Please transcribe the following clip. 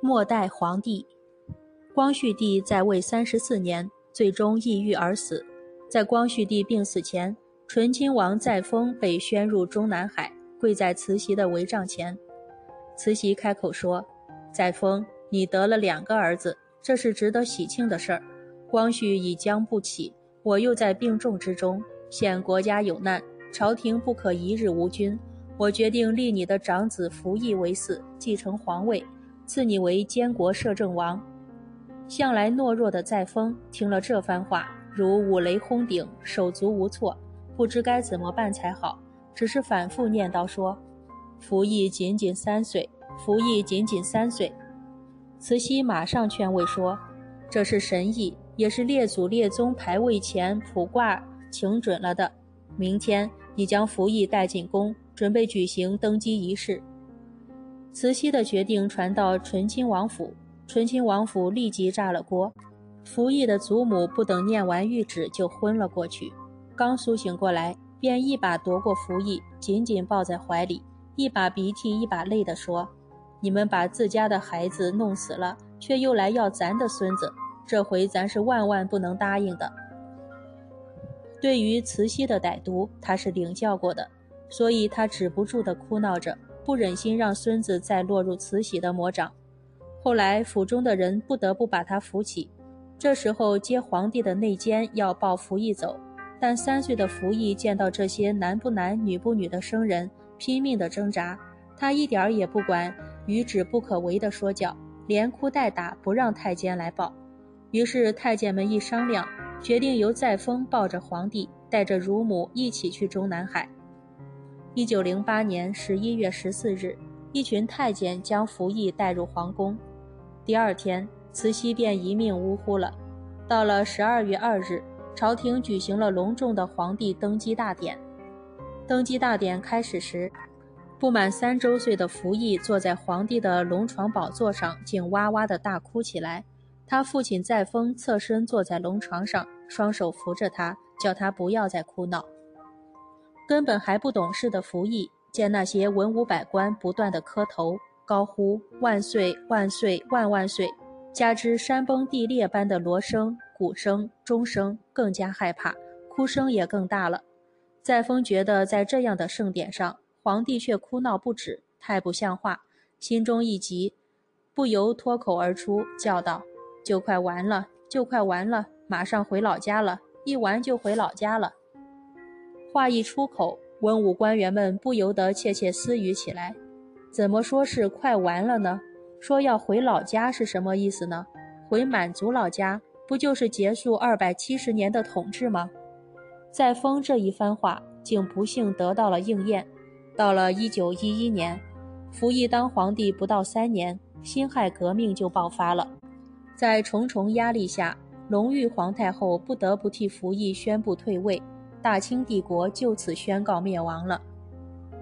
末代皇帝光绪帝在位三十四年，最终抑郁而死。在光绪帝病死前，醇亲王载沣被宣入中南海，跪在慈禧的帷帐前。慈禧开口说：“载沣，你得了两个儿子，这是值得喜庆的事儿。光绪已将不起，我又在病重之中，现国家有难，朝廷不可一日无君。我决定立你的长子福义为嗣，继承皇位。”赐你为监国摄政王。向来懦弱的载沣听了这番话，如五雷轰顶，手足无措，不知该怎么办才好，只是反复念叨说：“福义仅仅三岁，福义仅仅三岁。”慈禧马上劝慰说：“这是神意，也是列祖列宗牌位前卜卦请准了的。明天你将福义带进宫，准备举行登基仪式。”慈禧的决定传到醇亲王府，醇亲王府立即炸了锅。福义的祖母不等念完谕旨就昏了过去，刚苏醒过来，便一把夺过福义，紧紧抱在怀里，一把鼻涕一把泪地说：“你们把自家的孩子弄死了，却又来要咱的孙子，这回咱是万万不能答应的。”对于慈禧的歹毒，他是领教过的，所以他止不住地哭闹着。不忍心让孙子再落入慈禧的魔掌，后来府中的人不得不把他扶起。这时候接皇帝的内奸要抱福义走，但三岁的福义见到这些男不男女不女的生人，拼命的挣扎，他一点儿也不管愚旨不可为的说教，连哭带打不让太监来抱。于是太监们一商量，决定由载沣抱着皇帝，带着乳母一起去中南海。一九零八年十一月十四日，一群太监将福义带入皇宫。第二天，慈禧便一命呜呼了。到了十二月二日，朝廷举行了隆重的皇帝登基大典。登基大典开始时，不满三周岁的福义坐在皇帝的龙床宝座上，竟哇哇的大哭起来。他父亲载沣侧身坐在龙床上，双手扶着他，叫他不要再哭闹。根本还不懂事的福义，见那些文武百官不断的磕头高呼“万岁万岁万万岁”，加之山崩地裂般的锣声、鼓声、钟声，更加害怕，哭声也更大了。载沣觉得在这样的盛典上，皇帝却哭闹不止，太不像话，心中一急，不由脱口而出，叫道：“就快完了，就快完了，马上回老家了，一完就回老家了。”话一出口，文武官员们不由得窃窃私语起来：“怎么说是快完了呢？说要回老家是什么意思呢？回满族老家，不就是结束二百七十年的统治吗？”载沣这一番话，竟不幸得到了应验。到了一九一一年，福义当皇帝不到三年，辛亥革命就爆发了。在重重压力下，隆裕皇太后不得不替福义宣布退位。大清帝国就此宣告灭亡了。